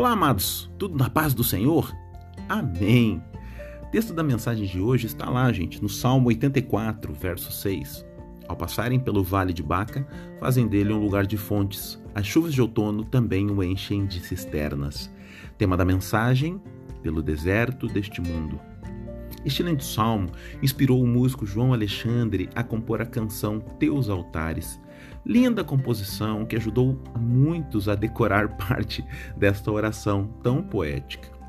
Olá, amados, tudo na paz do Senhor? Amém. O texto da mensagem de hoje está lá, gente, no Salmo 84, verso 6. Ao passarem pelo vale de Baca, fazem dele um lugar de fontes. As chuvas de outono também o enchem de cisternas. Tema da mensagem: pelo deserto deste mundo. Este lindo salmo inspirou o músico João Alexandre a compor a canção Teus Altares, Linda composição que ajudou muitos a decorar parte desta oração tão poética.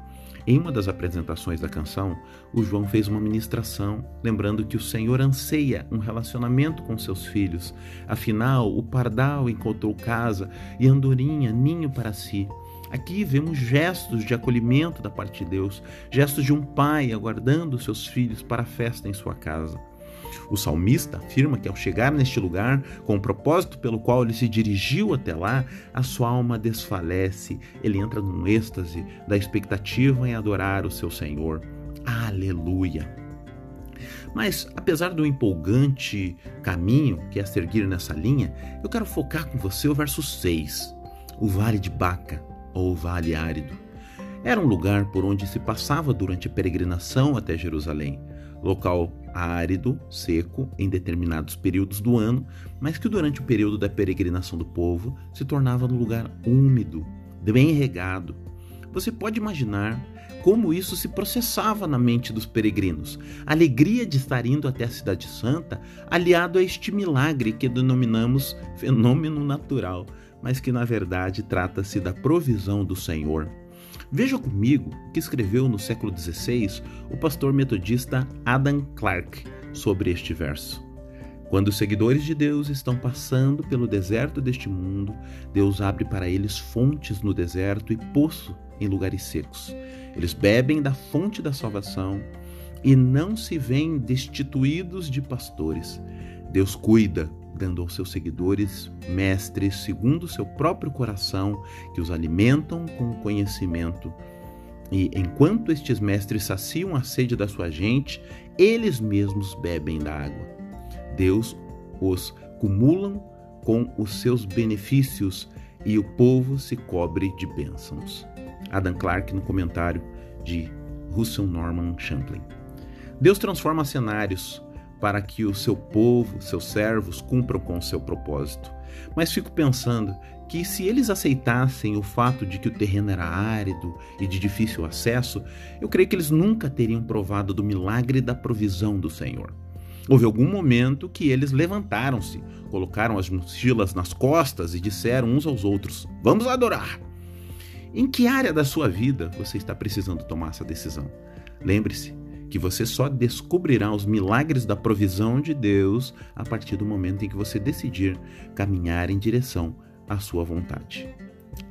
Em uma das apresentações da canção, o João fez uma ministração, lembrando que o Senhor anseia um relacionamento com seus filhos. Afinal, o pardal encontrou casa e andorinha ninho para si. Aqui vemos gestos de acolhimento da parte de Deus, gestos de um pai aguardando seus filhos para a festa em sua casa. O salmista afirma que ao chegar neste lugar, com o propósito pelo qual ele se dirigiu até lá, a sua alma desfalece, ele entra num êxtase da expectativa em adorar o seu Senhor. Aleluia! Mas, apesar do empolgante caminho que é seguir nessa linha, eu quero focar com você o verso 6, o Vale de Baca, ou Vale Árido. Era um lugar por onde se passava durante a peregrinação até Jerusalém local árido, seco, em determinados períodos do ano, mas que durante o período da peregrinação do povo se tornava um lugar úmido, bem regado. Você pode imaginar como isso se processava na mente dos peregrinos. A alegria de estar indo até a Cidade Santa, aliado a este milagre que denominamos fenômeno natural, mas que na verdade trata-se da provisão do Senhor. Veja comigo o que escreveu no século XVI o pastor metodista Adam Clarke sobre este verso. Quando os seguidores de Deus estão passando pelo deserto deste mundo, Deus abre para eles fontes no deserto e poço em lugares secos. Eles bebem da fonte da salvação e não se veem destituídos de pastores. Deus cuida, dando aos seus seguidores mestres segundo o seu próprio coração, que os alimentam com conhecimento. E enquanto estes mestres saciam a sede da sua gente, eles mesmos bebem da água. Deus os cumulam com os seus benefícios e o povo se cobre de bênçãos. Adam Clarke no comentário de Russell Norman Champlin. Deus transforma cenários para que o seu povo, seus servos, cumpram com o seu propósito. Mas fico pensando que se eles aceitassem o fato de que o terreno era árido e de difícil acesso, eu creio que eles nunca teriam provado do milagre da provisão do Senhor. Houve algum momento que eles levantaram-se, colocaram as mochilas nas costas e disseram uns aos outros: Vamos adorar! Em que área da sua vida você está precisando tomar essa decisão? Lembre-se, que você só descobrirá os milagres da provisão de Deus a partir do momento em que você decidir caminhar em direção à sua vontade.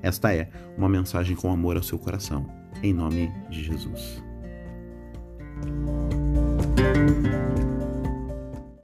Esta é uma mensagem com amor ao seu coração, em nome de Jesus.